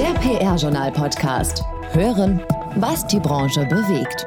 Der PR-Journal-Podcast. Hören, was die Branche bewegt.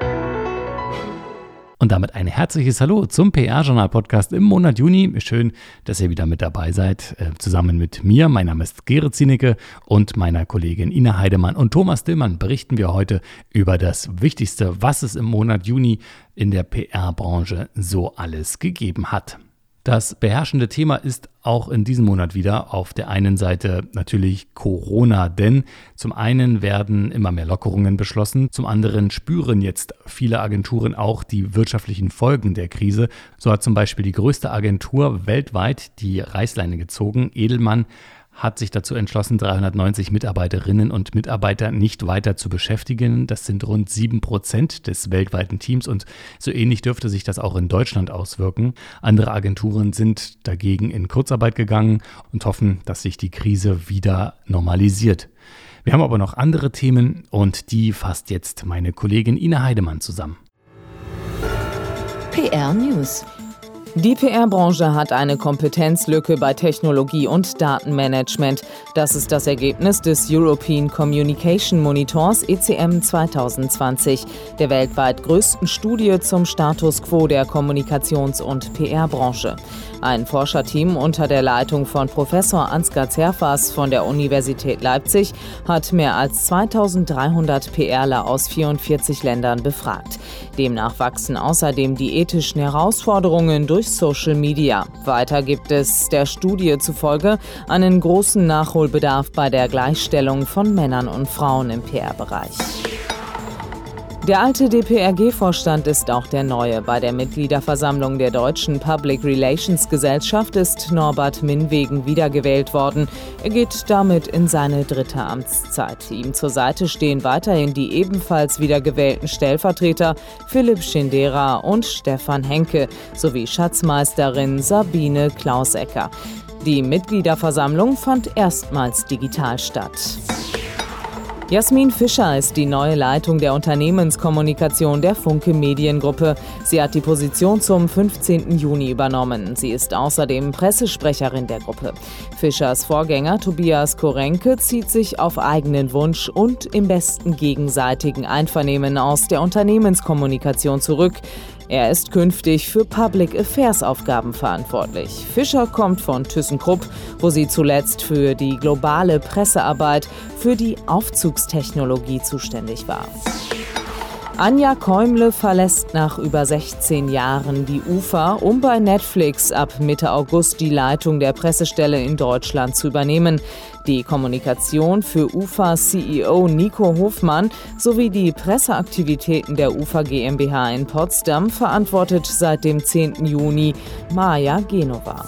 Und damit ein herzliches Hallo zum PR-Journal-Podcast im Monat Juni. Schön, dass ihr wieder mit dabei seid, äh, zusammen mit mir. Mein Name ist Gerrit Zienicke und meiner Kollegin Ina Heidemann und Thomas Dillmann berichten wir heute über das Wichtigste, was es im Monat Juni in der PR-Branche so alles gegeben hat. Das beherrschende Thema ist auch in diesem Monat wieder auf der einen Seite natürlich Corona, denn zum einen werden immer mehr Lockerungen beschlossen, zum anderen spüren jetzt viele Agenturen auch die wirtschaftlichen Folgen der Krise. So hat zum Beispiel die größte Agentur weltweit die Reißleine gezogen. Edelmann hat sich dazu entschlossen, 390 Mitarbeiterinnen und Mitarbeiter nicht weiter zu beschäftigen. Das sind rund sieben Prozent des weltweiten Teams und so ähnlich dürfte sich das auch in Deutschland auswirken. Andere Agenturen sind dagegen in Kurzarbeit gegangen und hoffen, dass sich die Krise wieder normalisiert. Wir haben aber noch andere Themen und die fasst jetzt meine Kollegin Ina Heidemann zusammen. PR News. Die PR-Branche hat eine Kompetenzlücke bei Technologie und Datenmanagement. Das ist das Ergebnis des European Communication Monitors ECM 2020, der weltweit größten Studie zum Status quo der Kommunikations- und PR-Branche. Ein Forscherteam unter der Leitung von Professor Ansgar Zerfas von der Universität Leipzig hat mehr als 2300 PRler aus 44 Ländern befragt. Demnach wachsen außerdem die ethischen Herausforderungen durch Social Media. Weiter gibt es der Studie zufolge einen großen Nachholbedarf bei der Gleichstellung von Männern und Frauen im PR-Bereich. Der alte DPRG-Vorstand ist auch der neue. Bei der Mitgliederversammlung der Deutschen Public Relations Gesellschaft ist Norbert Minwegen wiedergewählt worden. Er geht damit in seine dritte Amtszeit. Ihm zur Seite stehen weiterhin die ebenfalls wiedergewählten Stellvertreter Philipp Schindera und Stefan Henke sowie Schatzmeisterin Sabine Klausecker. Die Mitgliederversammlung fand erstmals digital statt. Jasmin Fischer ist die neue Leitung der Unternehmenskommunikation der Funke Mediengruppe. Sie hat die Position zum 15. Juni übernommen. Sie ist außerdem Pressesprecherin der Gruppe. Fischers Vorgänger Tobias Korenke zieht sich auf eigenen Wunsch und im besten gegenseitigen Einvernehmen aus der Unternehmenskommunikation zurück. Er ist künftig für Public Affairs Aufgaben verantwortlich. Fischer kommt von ThyssenKrupp, wo sie zuletzt für die globale Pressearbeit für die Aufzugstechnologie zuständig war. Anja Käumle verlässt nach über 16 Jahren die UFA, um bei Netflix ab Mitte August die Leitung der Pressestelle in Deutschland zu übernehmen. Die Kommunikation für UFA-CEO Nico Hofmann sowie die Presseaktivitäten der UFA GmbH in Potsdam verantwortet seit dem 10. Juni Maja Genova.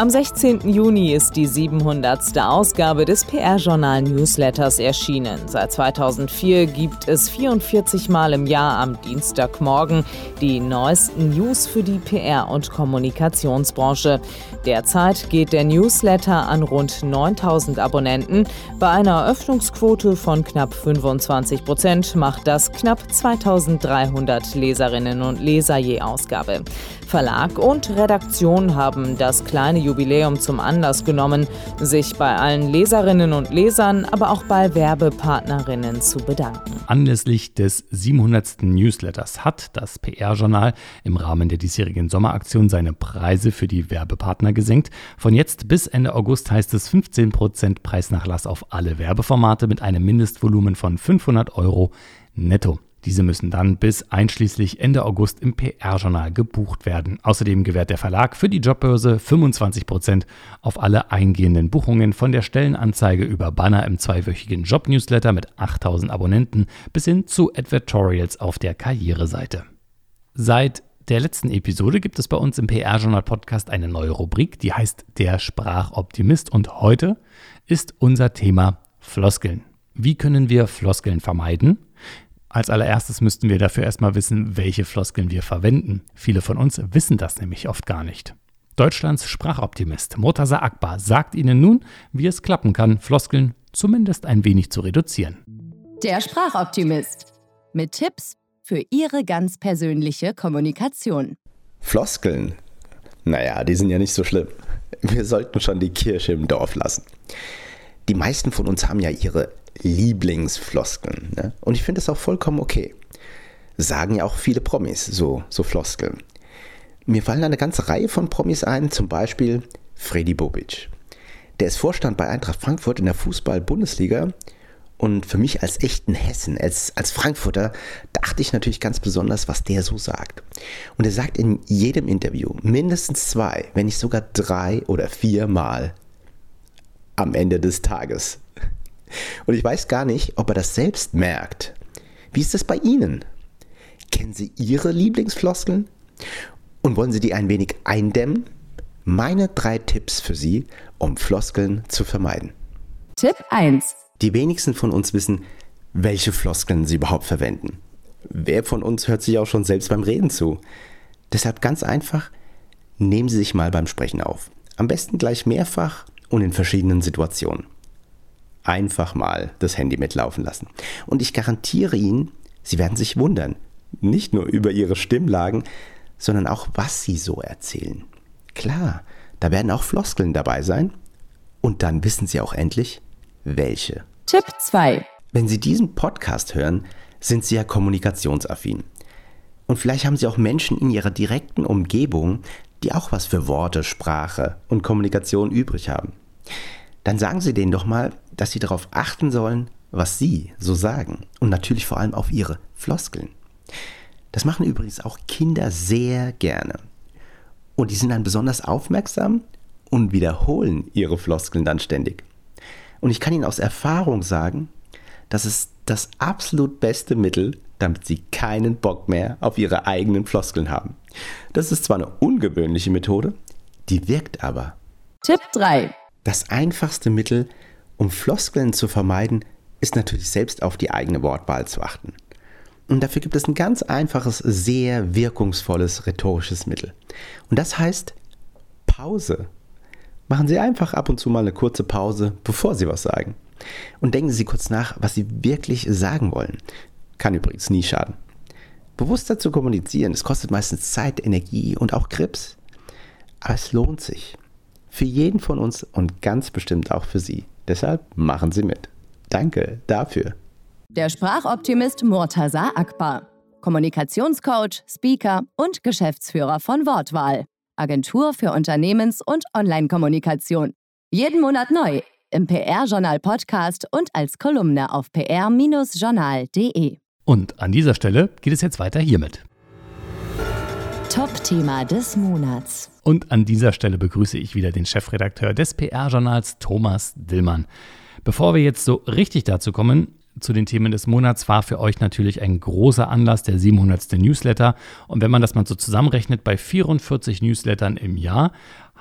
Am 16. Juni ist die 700. Ausgabe des PR-Journal-Newsletters erschienen. Seit 2004 gibt es 44 Mal im Jahr am Dienstagmorgen die neuesten News für die PR- und Kommunikationsbranche. Derzeit geht der Newsletter an rund 9000 Abonnenten. Bei einer Öffnungsquote von knapp 25 Prozent macht das knapp 2300 Leserinnen und Leser je Ausgabe. Verlag und Redaktion haben das kleine Jubiläum zum Anlass genommen, sich bei allen Leserinnen und Lesern, aber auch bei Werbepartnerinnen zu bedanken. Anlässlich des 700. Newsletters hat das PR-Journal im Rahmen der diesjährigen Sommeraktion seine Preise für die Werbepartner gesenkt. Von jetzt bis Ende August heißt es 15% Preisnachlass auf alle Werbeformate mit einem Mindestvolumen von 500 Euro netto. Diese müssen dann bis einschließlich Ende August im PR-Journal gebucht werden. Außerdem gewährt der Verlag für die Jobbörse 25% auf alle eingehenden Buchungen von der Stellenanzeige über Banner im zweiwöchigen Job-Newsletter mit 8000 Abonnenten bis hin zu Advertorials auf der Karriereseite. Seit der letzten Episode gibt es bei uns im PR-Journal-Podcast eine neue Rubrik, die heißt Der Sprachoptimist und heute ist unser Thema Floskeln. Wie können wir Floskeln vermeiden? Als allererstes müssten wir dafür erstmal wissen, welche Floskeln wir verwenden. Viele von uns wissen das nämlich oft gar nicht. Deutschlands Sprachoptimist Murtaza Akbar sagt Ihnen nun, wie es klappen kann, Floskeln zumindest ein wenig zu reduzieren. Der Sprachoptimist mit Tipps für Ihre ganz persönliche Kommunikation. Floskeln? Naja, die sind ja nicht so schlimm. Wir sollten schon die Kirche im Dorf lassen. Die meisten von uns haben ja ihre Lieblingsfloskeln. Ne? Und ich finde das auch vollkommen okay. Sagen ja auch viele Promis so, so Floskeln. Mir fallen eine ganze Reihe von Promis ein, zum Beispiel Freddy Bobic. Der ist Vorstand bei Eintracht Frankfurt in der Fußball-Bundesliga und für mich als echten Hessen, als, als Frankfurter, dachte ich natürlich ganz besonders, was der so sagt. Und er sagt in jedem Interview mindestens zwei, wenn nicht sogar drei oder vier Mal am Ende des Tages. Und ich weiß gar nicht, ob er das selbst merkt. Wie ist das bei Ihnen? Kennen Sie Ihre Lieblingsfloskeln? Und wollen Sie die ein wenig eindämmen? Meine drei Tipps für Sie, um Floskeln zu vermeiden. Tipp 1. Die wenigsten von uns wissen, welche Floskeln sie überhaupt verwenden. Wer von uns hört sich auch schon selbst beim Reden zu? Deshalb ganz einfach, nehmen Sie sich mal beim Sprechen auf. Am besten gleich mehrfach und in verschiedenen Situationen. Einfach mal das Handy mitlaufen lassen. Und ich garantiere Ihnen, Sie werden sich wundern. Nicht nur über Ihre Stimmlagen, sondern auch, was Sie so erzählen. Klar, da werden auch Floskeln dabei sein. Und dann wissen Sie auch endlich, welche. Tipp 2. Wenn Sie diesen Podcast hören, sind Sie ja kommunikationsaffin. Und vielleicht haben Sie auch Menschen in Ihrer direkten Umgebung, die auch was für Worte, Sprache und Kommunikation übrig haben. Dann sagen Sie denen doch mal, dass Sie darauf achten sollen, was Sie so sagen. Und natürlich vor allem auf Ihre Floskeln. Das machen übrigens auch Kinder sehr gerne. Und die sind dann besonders aufmerksam und wiederholen ihre Floskeln dann ständig. Und ich kann Ihnen aus Erfahrung sagen, das ist das absolut beste Mittel, damit Sie keinen Bock mehr auf Ihre eigenen Floskeln haben. Das ist zwar eine ungewöhnliche Methode, die wirkt aber. Tipp 3. Das einfachste Mittel, um Floskeln zu vermeiden, ist natürlich selbst auf die eigene Wortwahl zu achten. Und dafür gibt es ein ganz einfaches, sehr wirkungsvolles rhetorisches Mittel. Und das heißt Pause. Machen Sie einfach ab und zu mal eine kurze Pause, bevor Sie was sagen. Und denken Sie kurz nach, was Sie wirklich sagen wollen. Kann übrigens nie schaden. Bewusster zu kommunizieren, es kostet meistens Zeit, Energie und auch Grips. Aber es lohnt sich. Für jeden von uns und ganz bestimmt auch für Sie. Deshalb machen Sie mit. Danke dafür. Der Sprachoptimist Murtaza Akbar. Kommunikationscoach, Speaker und Geschäftsführer von Wortwahl. Agentur für Unternehmens- und Online-Kommunikation. Jeden Monat neu im PR-Journal-Podcast und als Kolumne auf pr-journal.de. Und an dieser Stelle geht es jetzt weiter hiermit. Top-Thema des Monats. Und an dieser Stelle begrüße ich wieder den Chefredakteur des PR-Journals, Thomas Dillmann. Bevor wir jetzt so richtig dazu kommen, zu den Themen des Monats war für euch natürlich ein großer Anlass der 700. Newsletter. Und wenn man das mal so zusammenrechnet, bei 44 Newslettern im Jahr,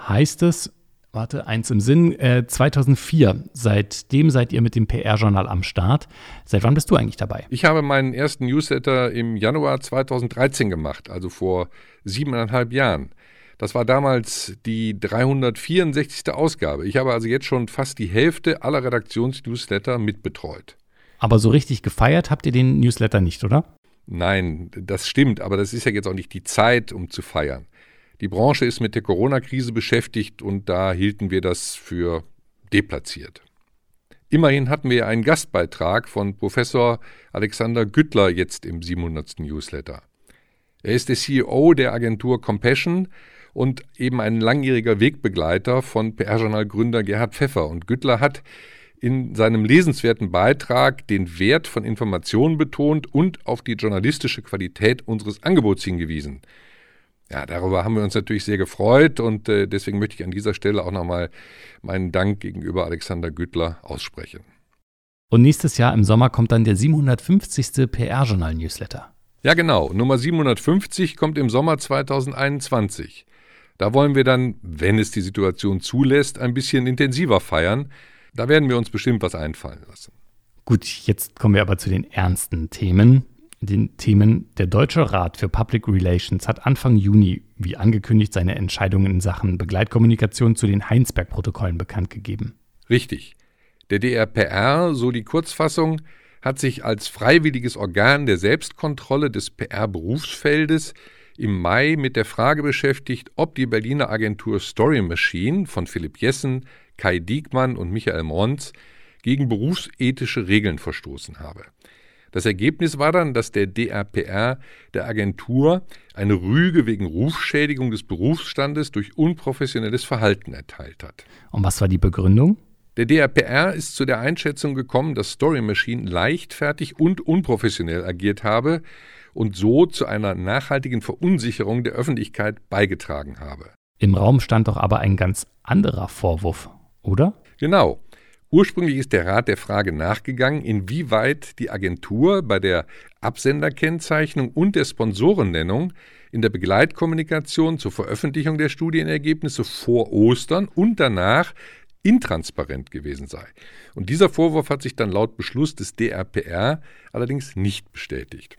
heißt es, warte, eins im Sinn, äh, 2004. Seitdem seid ihr mit dem PR-Journal am Start. Seit wann bist du eigentlich dabei? Ich habe meinen ersten Newsletter im Januar 2013 gemacht, also vor siebeneinhalb Jahren. Das war damals die 364. Ausgabe. Ich habe also jetzt schon fast die Hälfte aller Redaktionsnewsletter mitbetreut. Aber so richtig gefeiert habt ihr den Newsletter nicht, oder? Nein, das stimmt, aber das ist ja jetzt auch nicht die Zeit, um zu feiern. Die Branche ist mit der Corona-Krise beschäftigt und da hielten wir das für deplatziert. Immerhin hatten wir einen Gastbeitrag von Professor Alexander Güttler jetzt im 700. Newsletter. Er ist der CEO der Agentur Compassion und eben ein langjähriger Wegbegleiter von PR-Journal-Gründer Gerhard Pfeffer. Und Güttler hat in seinem lesenswerten Beitrag den Wert von Informationen betont und auf die journalistische Qualität unseres Angebots hingewiesen. Ja, darüber haben wir uns natürlich sehr gefreut und äh, deswegen möchte ich an dieser Stelle auch nochmal meinen Dank gegenüber Alexander Güttler aussprechen. Und nächstes Jahr im Sommer kommt dann der 750. PR-Journal-Newsletter. Ja, genau. Nummer 750 kommt im Sommer 2021. Da wollen wir dann, wenn es die Situation zulässt, ein bisschen intensiver feiern. Da werden wir uns bestimmt was einfallen lassen. Gut, jetzt kommen wir aber zu den ernsten Themen. Den Themen. Der Deutsche Rat für Public Relations hat Anfang Juni, wie angekündigt, seine Entscheidungen in Sachen Begleitkommunikation zu den Heinsberg-Protokollen bekannt gegeben. Richtig. Der DRPR, so die Kurzfassung, hat sich als freiwilliges Organ der Selbstkontrolle des PR-Berufsfeldes im Mai mit der Frage beschäftigt, ob die Berliner Agentur Story Machine von Philipp Jessen, Kai Diekmann und Michael Mons gegen berufsethische Regeln verstoßen habe. Das Ergebnis war dann, dass der DRPR der Agentur eine Rüge wegen Rufschädigung des Berufsstandes durch unprofessionelles Verhalten erteilt hat. Und was war die Begründung? Der DRPR ist zu der Einschätzung gekommen, dass Story Machine leichtfertig und unprofessionell agiert habe und so zu einer nachhaltigen Verunsicherung der Öffentlichkeit beigetragen habe. Im Raum stand doch aber ein ganz anderer Vorwurf, oder? Genau. Ursprünglich ist der Rat der Frage nachgegangen, inwieweit die Agentur bei der Absenderkennzeichnung und der Sponsorennennung in der Begleitkommunikation zur Veröffentlichung der Studienergebnisse vor Ostern und danach intransparent gewesen sei. Und dieser Vorwurf hat sich dann laut Beschluss des DRPR allerdings nicht bestätigt.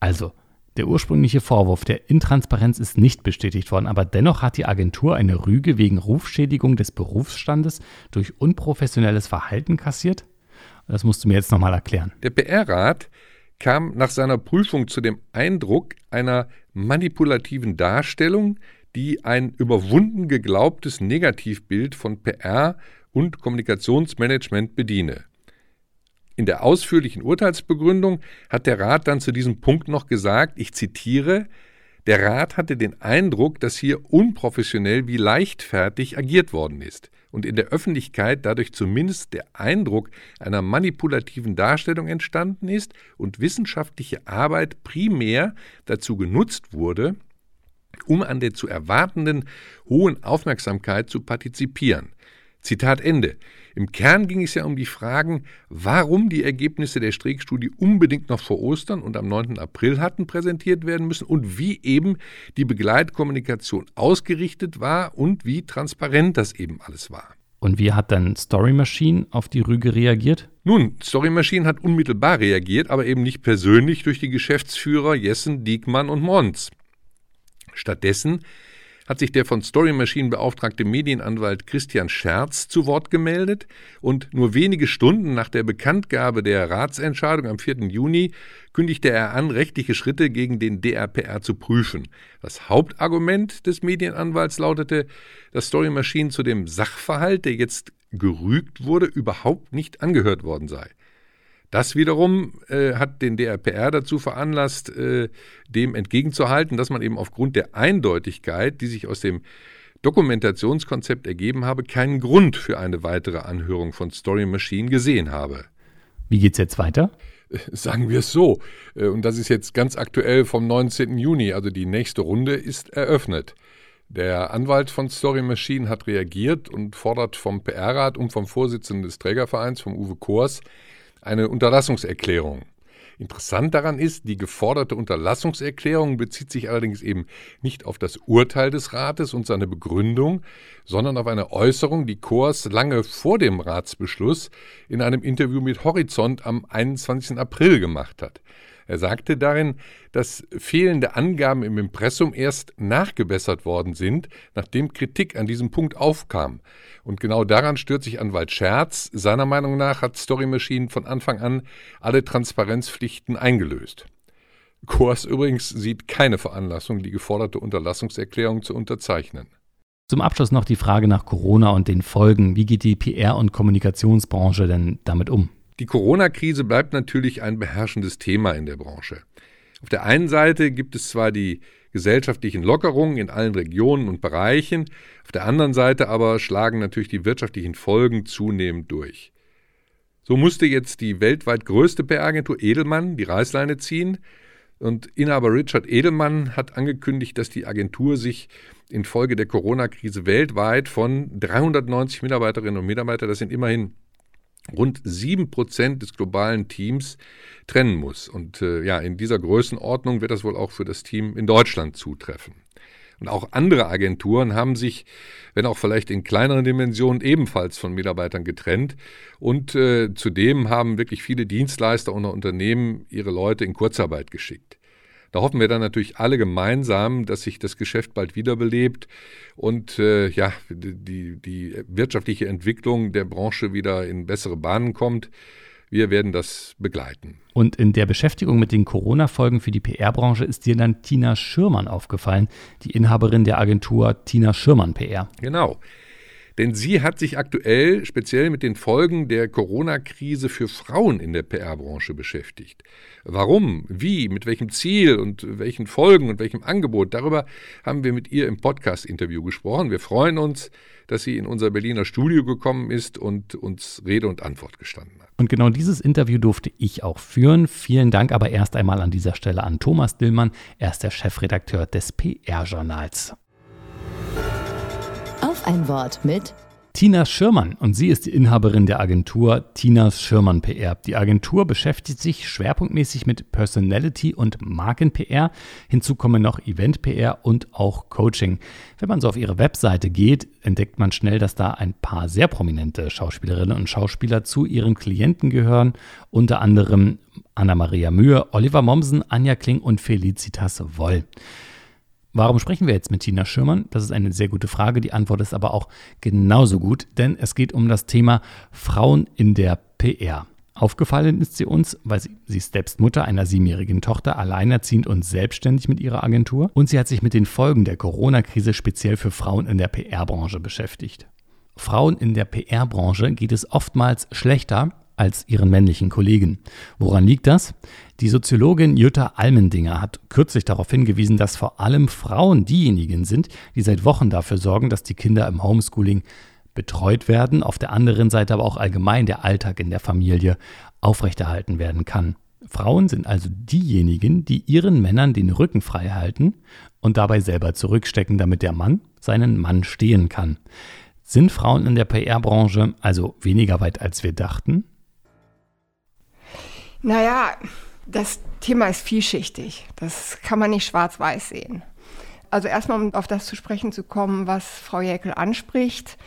Also, der ursprüngliche Vorwurf der Intransparenz ist nicht bestätigt worden, aber dennoch hat die Agentur eine Rüge wegen Rufschädigung des Berufsstandes durch unprofessionelles Verhalten kassiert? Das musst du mir jetzt nochmal erklären. Der PR-Rat kam nach seiner Prüfung zu dem Eindruck einer manipulativen Darstellung, die ein überwunden geglaubtes Negativbild von PR und Kommunikationsmanagement bediene. In der ausführlichen Urteilsbegründung hat der Rat dann zu diesem Punkt noch gesagt, ich zitiere, der Rat hatte den Eindruck, dass hier unprofessionell wie leichtfertig agiert worden ist und in der Öffentlichkeit dadurch zumindest der Eindruck einer manipulativen Darstellung entstanden ist und wissenschaftliche Arbeit primär dazu genutzt wurde, um an der zu erwartenden hohen Aufmerksamkeit zu partizipieren. Zitat Ende. Im Kern ging es ja um die Fragen, warum die Ergebnisse der Streeck-Studie unbedingt noch vor Ostern und am 9. April hatten präsentiert werden müssen und wie eben die Begleitkommunikation ausgerichtet war und wie transparent das eben alles war. Und wie hat dann Story Machine auf die Rüge reagiert? Nun, Story Machine hat unmittelbar reagiert, aber eben nicht persönlich durch die Geschäftsführer Jessen, Diekmann und Mons. Stattdessen hat sich der von Story Machine beauftragte Medienanwalt Christian Scherz zu Wort gemeldet und nur wenige Stunden nach der Bekanntgabe der Ratsentscheidung am 4. Juni kündigte er an, rechtliche Schritte gegen den DRPR zu prüfen. Das Hauptargument des Medienanwalts lautete, dass Story Machine zu dem Sachverhalt, der jetzt gerügt wurde, überhaupt nicht angehört worden sei. Das wiederum äh, hat den DRPR dazu veranlasst, äh, dem entgegenzuhalten, dass man eben aufgrund der Eindeutigkeit, die sich aus dem Dokumentationskonzept ergeben habe, keinen Grund für eine weitere Anhörung von Story Machine gesehen habe. Wie geht's jetzt weiter? Äh, sagen wir es so. Äh, und das ist jetzt ganz aktuell vom 19. Juni, also die nächste Runde ist eröffnet. Der Anwalt von Story Machine hat reagiert und fordert vom PR-Rat und vom Vorsitzenden des Trägervereins, vom Uwe Kors, eine Unterlassungserklärung. Interessant daran ist, die geforderte Unterlassungserklärung bezieht sich allerdings eben nicht auf das Urteil des Rates und seine Begründung, sondern auf eine Äußerung, die Kors lange vor dem Ratsbeschluss in einem Interview mit Horizont am 21. April gemacht hat. Er sagte darin, dass fehlende Angaben im Impressum erst nachgebessert worden sind, nachdem Kritik an diesem Punkt aufkam. Und genau daran stört sich Anwalt Scherz. Seiner Meinung nach hat Story Machine von Anfang an alle Transparenzpflichten eingelöst. Kors übrigens sieht keine Veranlassung, die geforderte Unterlassungserklärung zu unterzeichnen. Zum Abschluss noch die Frage nach Corona und den Folgen. Wie geht die PR- und Kommunikationsbranche denn damit um? Die Corona-Krise bleibt natürlich ein beherrschendes Thema in der Branche. Auf der einen Seite gibt es zwar die gesellschaftlichen Lockerungen in allen Regionen und Bereichen, auf der anderen Seite aber schlagen natürlich die wirtschaftlichen Folgen zunehmend durch. So musste jetzt die weltweit größte PR-Agentur Edelmann die Reißleine ziehen und Inhaber Richard Edelmann hat angekündigt, dass die Agentur sich infolge der Corona-Krise weltweit von 390 Mitarbeiterinnen und Mitarbeitern, das sind immerhin rund sieben Prozent des globalen Teams trennen muss. Und äh, ja, in dieser Größenordnung wird das wohl auch für das Team in Deutschland zutreffen. Und auch andere Agenturen haben sich, wenn auch vielleicht in kleineren Dimensionen, ebenfalls von Mitarbeitern getrennt. Und äh, zudem haben wirklich viele Dienstleister und Unternehmen ihre Leute in Kurzarbeit geschickt. Da hoffen wir dann natürlich alle gemeinsam, dass sich das Geschäft bald wiederbelebt und äh, ja, die, die wirtschaftliche Entwicklung der Branche wieder in bessere Bahnen kommt. Wir werden das begleiten. Und in der Beschäftigung mit den Corona-Folgen für die PR-Branche ist dir dann Tina Schürmann aufgefallen, die Inhaberin der Agentur Tina Schürmann PR. Genau. Denn sie hat sich aktuell speziell mit den Folgen der Corona-Krise für Frauen in der PR-Branche beschäftigt. Warum, wie, mit welchem Ziel und welchen Folgen und welchem Angebot, darüber haben wir mit ihr im Podcast-Interview gesprochen. Wir freuen uns, dass sie in unser Berliner Studio gekommen ist und uns Rede und Antwort gestanden hat. Und genau dieses Interview durfte ich auch führen. Vielen Dank aber erst einmal an dieser Stelle an Thomas Dillmann. Er ist der Chefredakteur des PR-Journals. Auf ein Wort mit Tina Schirmann und sie ist die Inhaberin der Agentur Tinas Schirmann PR. Die Agentur beschäftigt sich schwerpunktmäßig mit Personality und Marken-PR. Hinzu kommen noch Event-PR und auch Coaching. Wenn man so auf ihre Webseite geht, entdeckt man schnell, dass da ein paar sehr prominente Schauspielerinnen und Schauspieler zu ihren Klienten gehören. Unter anderem Anna-Maria Mühe, Oliver Mommsen, Anja Kling und Felicitas Woll. Warum sprechen wir jetzt mit Tina Schirmann? Das ist eine sehr gute Frage. Die Antwort ist aber auch genauso gut, denn es geht um das Thema Frauen in der PR. Aufgefallen ist sie uns, weil sie, sie ist selbst Mutter einer siebenjährigen Tochter, alleinerziehend und selbstständig mit ihrer Agentur. Und sie hat sich mit den Folgen der Corona-Krise speziell für Frauen in der PR-Branche beschäftigt. Frauen in der PR-Branche geht es oftmals schlechter als ihren männlichen Kollegen. Woran liegt das? Die Soziologin Jutta Almendinger hat kürzlich darauf hingewiesen, dass vor allem Frauen diejenigen sind, die seit Wochen dafür sorgen, dass die Kinder im Homeschooling betreut werden, auf der anderen Seite aber auch allgemein der Alltag in der Familie aufrechterhalten werden kann. Frauen sind also diejenigen, die ihren Männern den Rücken frei halten und dabei selber zurückstecken, damit der Mann seinen Mann stehen kann. Sind Frauen in der PR-Branche also weniger weit, als wir dachten? Naja, das Thema ist vielschichtig. Das kann man nicht schwarz-weiß sehen. Also erstmal, um auf das zu sprechen zu kommen, was Frau Jäckel anspricht.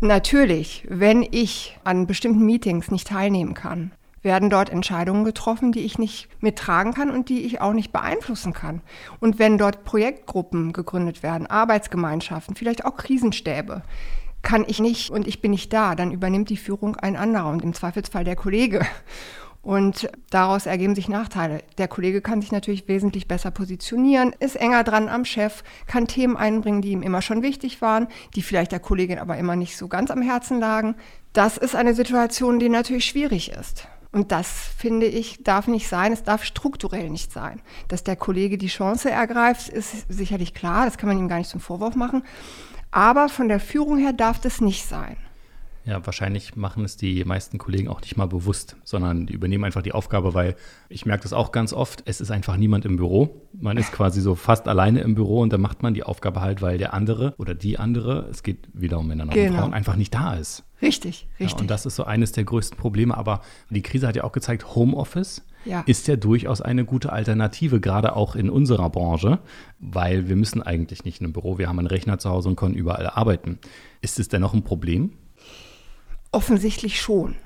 Natürlich, wenn ich an bestimmten Meetings nicht teilnehmen kann, werden dort Entscheidungen getroffen, die ich nicht mittragen kann und die ich auch nicht beeinflussen kann. Und wenn dort Projektgruppen gegründet werden, Arbeitsgemeinschaften, vielleicht auch Krisenstäbe, kann ich nicht und ich bin nicht da, dann übernimmt die Führung ein anderer und im Zweifelsfall der Kollege. Und daraus ergeben sich Nachteile. Der Kollege kann sich natürlich wesentlich besser positionieren, ist enger dran am Chef, kann Themen einbringen, die ihm immer schon wichtig waren, die vielleicht der Kollegin aber immer nicht so ganz am Herzen lagen. Das ist eine Situation, die natürlich schwierig ist. Und das, finde ich, darf nicht sein. Es darf strukturell nicht sein. Dass der Kollege die Chance ergreift, ist sicherlich klar. Das kann man ihm gar nicht zum Vorwurf machen. Aber von der Führung her darf das nicht sein. Ja, wahrscheinlich machen es die meisten Kollegen auch nicht mal bewusst, sondern die übernehmen einfach die Aufgabe, weil ich merke das auch ganz oft, es ist einfach niemand im Büro. Man ist quasi so fast alleine im Büro und dann macht man die Aufgabe halt, weil der andere oder die andere, es geht wieder um Männer und genau. Frauen, einfach nicht da ist. Richtig, richtig. Ja, und das ist so eines der größten Probleme. Aber die Krise hat ja auch gezeigt, Homeoffice ja. ist ja durchaus eine gute Alternative, gerade auch in unserer Branche, weil wir müssen eigentlich nicht in einem Büro, wir haben einen Rechner zu Hause und können überall arbeiten. Ist es denn noch ein Problem? Offensichtlich schon.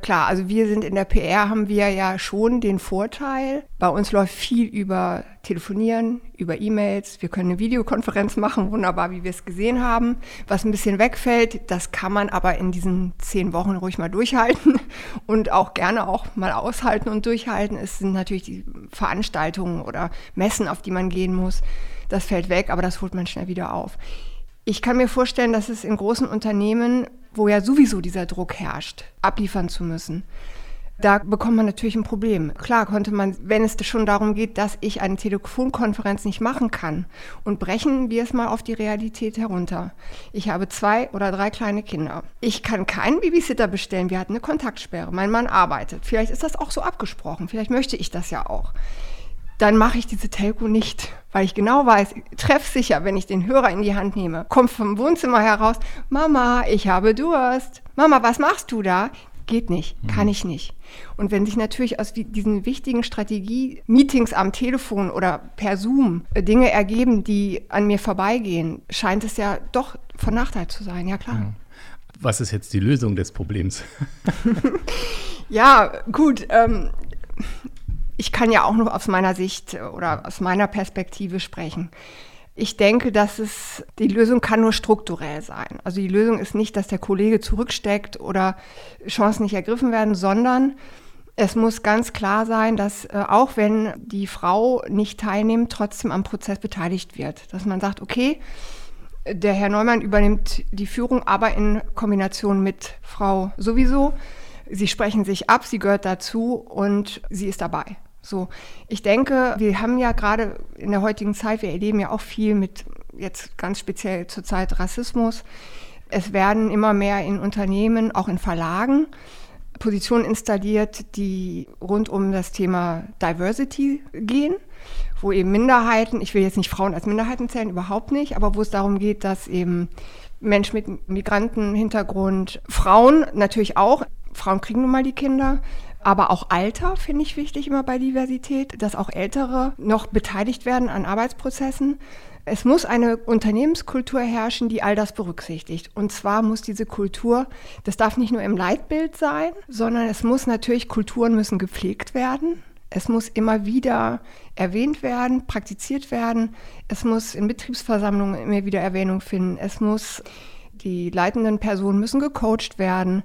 Klar, also wir sind in der PR, haben wir ja schon den Vorteil. Bei uns läuft viel über Telefonieren, über E-Mails. Wir können eine Videokonferenz machen, wunderbar, wie wir es gesehen haben. Was ein bisschen wegfällt, das kann man aber in diesen zehn Wochen ruhig mal durchhalten und auch gerne auch mal aushalten und durchhalten. Es sind natürlich die Veranstaltungen oder Messen, auf die man gehen muss. Das fällt weg, aber das holt man schnell wieder auf. Ich kann mir vorstellen, dass es in großen Unternehmen, wo ja sowieso dieser Druck herrscht, abliefern zu müssen, da bekommt man natürlich ein Problem. Klar konnte man, wenn es schon darum geht, dass ich eine Telefonkonferenz nicht machen kann und brechen wir es mal auf die Realität herunter. Ich habe zwei oder drei kleine Kinder. Ich kann keinen Babysitter bestellen. Wir hatten eine Kontaktsperre. Mein Mann arbeitet. Vielleicht ist das auch so abgesprochen. Vielleicht möchte ich das ja auch dann mache ich diese Telco nicht, weil ich genau weiß, treffsicher, wenn ich den Hörer in die Hand nehme, kommt vom Wohnzimmer heraus, Mama, ich habe Durst. Mama, was machst du da? Geht nicht, mhm. kann ich nicht. Und wenn sich natürlich aus diesen wichtigen Strategie-Meetings am Telefon oder per Zoom äh, Dinge ergeben, die an mir vorbeigehen, scheint es ja doch von Nachteil zu sein, ja klar. Was ist jetzt die Lösung des Problems? ja, gut. Ähm, ich kann ja auch nur aus meiner Sicht oder aus meiner Perspektive sprechen. Ich denke, dass es, die Lösung kann nur strukturell sein. Also die Lösung ist nicht, dass der Kollege zurücksteckt oder Chancen nicht ergriffen werden, sondern es muss ganz klar sein, dass äh, auch wenn die Frau nicht teilnimmt, trotzdem am Prozess beteiligt wird. Dass man sagt, okay, Der Herr Neumann übernimmt die Führung, aber in Kombination mit Frau sowieso. Sie sprechen sich ab, sie gehört dazu und sie ist dabei. So, ich denke, wir haben ja gerade in der heutigen Zeit, wir erleben ja auch viel mit jetzt ganz speziell zurzeit Rassismus. Es werden immer mehr in Unternehmen, auch in Verlagen, Positionen installiert, die rund um das Thema Diversity gehen, wo eben Minderheiten, ich will jetzt nicht Frauen als Minderheiten zählen, überhaupt nicht, aber wo es darum geht, dass eben Menschen mit Migrantenhintergrund, Frauen natürlich auch, Frauen kriegen nun mal die Kinder, aber auch Alter finde ich wichtig immer bei Diversität, dass auch Ältere noch beteiligt werden an Arbeitsprozessen. Es muss eine Unternehmenskultur herrschen, die all das berücksichtigt. Und zwar muss diese Kultur, das darf nicht nur im Leitbild sein, sondern es muss natürlich, Kulturen müssen gepflegt werden. Es muss immer wieder erwähnt werden, praktiziert werden. Es muss in Betriebsversammlungen immer wieder Erwähnung finden. Es muss, die leitenden Personen müssen gecoacht werden.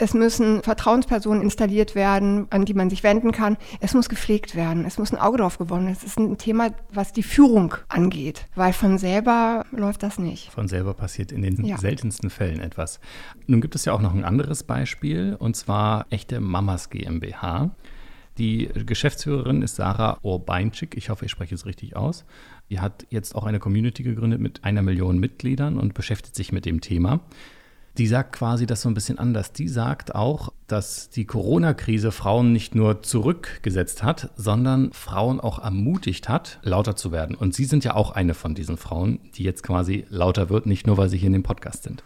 Es müssen Vertrauenspersonen installiert werden, an die man sich wenden kann. Es muss gepflegt werden. Es muss ein Auge drauf gewonnen werden. Es ist ein Thema, was die Führung angeht, weil von selber läuft das nicht. Von selber passiert in den ja. seltensten Fällen etwas. Nun gibt es ja auch noch ein anderes Beispiel, und zwar echte Mamas GmbH. Die Geschäftsführerin ist Sarah Urbeinczyk. Ich hoffe, ich spreche es richtig aus. Die hat jetzt auch eine Community gegründet mit einer Million Mitgliedern und beschäftigt sich mit dem Thema die sagt quasi das so ein bisschen anders. Die sagt auch, dass die Corona-Krise Frauen nicht nur zurückgesetzt hat, sondern Frauen auch ermutigt hat, lauter zu werden. Und Sie sind ja auch eine von diesen Frauen, die jetzt quasi lauter wird, nicht nur weil Sie hier in dem Podcast sind.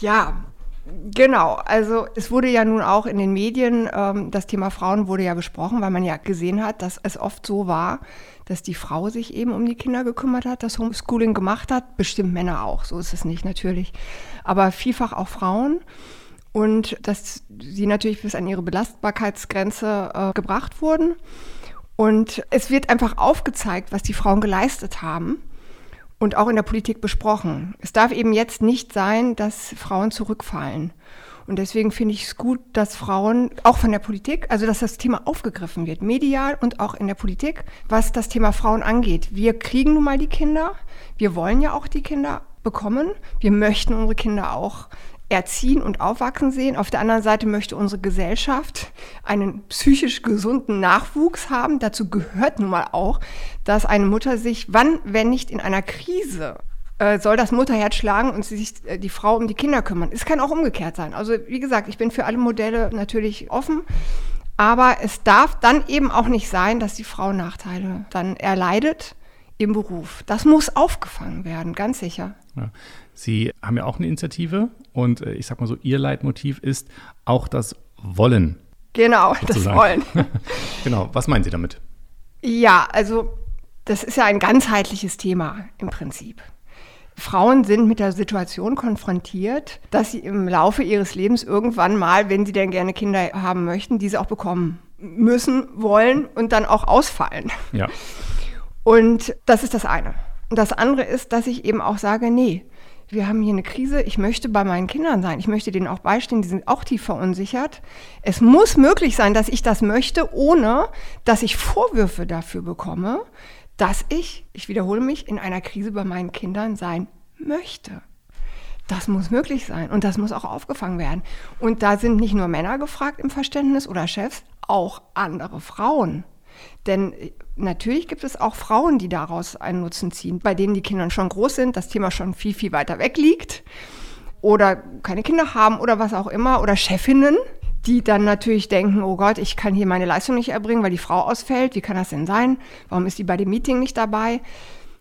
Ja, Genau, also es wurde ja nun auch in den Medien, ähm, das Thema Frauen wurde ja besprochen, weil man ja gesehen hat, dass es oft so war, dass die Frau sich eben um die Kinder gekümmert hat, das Homeschooling gemacht hat, bestimmt Männer auch, so ist es nicht natürlich, aber vielfach auch Frauen. Und dass sie natürlich bis an ihre Belastbarkeitsgrenze äh, gebracht wurden. Und es wird einfach aufgezeigt, was die Frauen geleistet haben und auch in der Politik besprochen. Es darf eben jetzt nicht sein, dass Frauen zurückfallen. Und deswegen finde ich es gut, dass Frauen auch von der Politik, also dass das Thema aufgegriffen wird, medial und auch in der Politik, was das Thema Frauen angeht. Wir kriegen nun mal die Kinder, wir wollen ja auch die Kinder bekommen, wir möchten unsere Kinder auch erziehen und aufwachsen sehen. Auf der anderen Seite möchte unsere Gesellschaft einen psychisch gesunden Nachwuchs haben. Dazu gehört nun mal auch, dass eine Mutter sich, wann, wenn nicht in einer Krise, äh, soll das Mutterherz schlagen und sich äh, die Frau um die Kinder kümmern. Es kann auch umgekehrt sein. Also wie gesagt, ich bin für alle Modelle natürlich offen. Aber es darf dann eben auch nicht sein, dass die Frau Nachteile dann erleidet im Beruf. Das muss aufgefangen werden, ganz sicher. Ja. Sie haben ja auch eine Initiative und äh, ich sag mal so, Ihr Leitmotiv ist auch das Wollen. Genau, sozusagen. das Wollen. genau, was meinen Sie damit? Ja, also das ist ja ein ganzheitliches Thema im Prinzip. Frauen sind mit der Situation konfrontiert, dass sie im Laufe ihres Lebens irgendwann mal, wenn sie denn gerne Kinder haben möchten, diese auch bekommen müssen, wollen und dann auch ausfallen. Ja. Und das ist das eine. Und das andere ist, dass ich eben auch sage, nee, wir haben hier eine Krise, ich möchte bei meinen Kindern sein, ich möchte denen auch beistehen, die sind auch tief verunsichert. Es muss möglich sein, dass ich das möchte, ohne dass ich Vorwürfe dafür bekomme, dass ich, ich wiederhole mich, in einer Krise bei meinen Kindern sein möchte. Das muss möglich sein und das muss auch aufgefangen werden. Und da sind nicht nur Männer gefragt im Verständnis oder Chefs, auch andere Frauen. Denn natürlich gibt es auch Frauen, die daraus einen Nutzen ziehen, bei denen die Kinder schon groß sind, das Thema schon viel, viel weiter weg liegt oder keine Kinder haben oder was auch immer oder Chefinnen, die dann natürlich denken, oh Gott, ich kann hier meine Leistung nicht erbringen, weil die Frau ausfällt. Wie kann das denn sein? Warum ist die bei dem Meeting nicht dabei?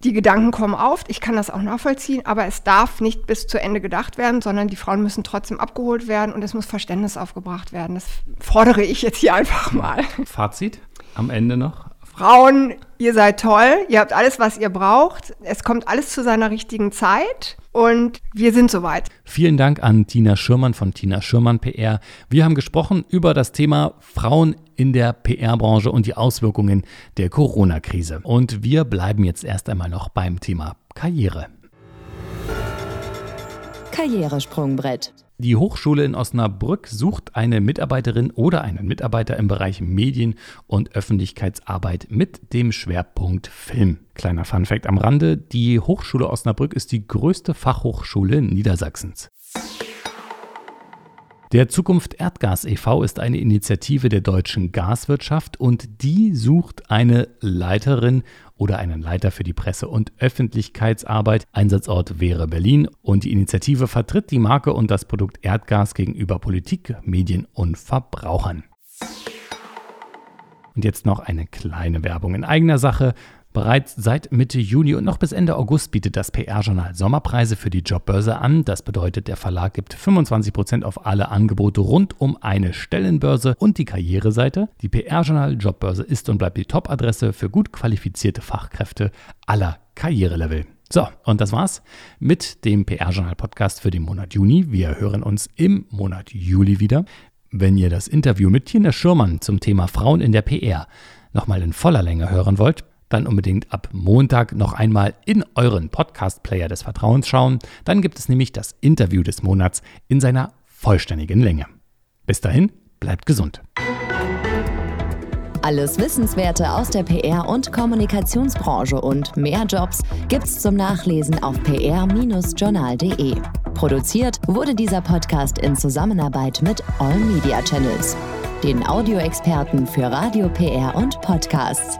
Die Gedanken kommen auf, ich kann das auch nachvollziehen, aber es darf nicht bis zu Ende gedacht werden, sondern die Frauen müssen trotzdem abgeholt werden und es muss Verständnis aufgebracht werden. Das fordere ich jetzt hier einfach mal. Fazit am Ende noch? Frauen, ihr seid toll, ihr habt alles, was ihr braucht. Es kommt alles zu seiner richtigen Zeit und wir sind soweit. Vielen Dank an Tina Schürmann von Tina Schürmann PR. Wir haben gesprochen über das Thema Frauen in der PR-Branche und die Auswirkungen der Corona-Krise. Und wir bleiben jetzt erst einmal noch beim Thema Karriere. Karrieresprungbrett. Die Hochschule in Osnabrück sucht eine Mitarbeiterin oder einen Mitarbeiter im Bereich Medien- und Öffentlichkeitsarbeit mit dem Schwerpunkt Film. Kleiner Funfact am Rande, die Hochschule Osnabrück ist die größte Fachhochschule Niedersachsens. Der Zukunft Erdgas e.V. ist eine Initiative der deutschen Gaswirtschaft und die sucht eine Leiterin oder einen Leiter für die Presse- und Öffentlichkeitsarbeit. Einsatzort wäre Berlin und die Initiative vertritt die Marke und das Produkt Erdgas gegenüber Politik, Medien und Verbrauchern. Und jetzt noch eine kleine Werbung in eigener Sache. Bereits seit Mitte Juni und noch bis Ende August bietet das PR-Journal Sommerpreise für die Jobbörse an. Das bedeutet, der Verlag gibt 25% auf alle Angebote rund um eine Stellenbörse und die Karriereseite. Die PR-Journal Jobbörse ist und bleibt die Top-Adresse für gut qualifizierte Fachkräfte aller Karrierelevel. So, und das war's mit dem PR-Journal-Podcast für den Monat Juni. Wir hören uns im Monat Juli wieder. Wenn ihr das Interview mit Tina Schürmann zum Thema Frauen in der PR nochmal in voller Länge hören wollt, dann unbedingt ab Montag noch einmal in euren Podcast-Player des Vertrauens schauen. Dann gibt es nämlich das Interview des Monats in seiner vollständigen Länge. Bis dahin, bleibt gesund. Alles Wissenswerte aus der PR- und Kommunikationsbranche und mehr Jobs gibt's zum Nachlesen auf pr-journal.de. Produziert wurde dieser Podcast in Zusammenarbeit mit All Media Channels, den Audioexperten für Radio, PR und Podcasts.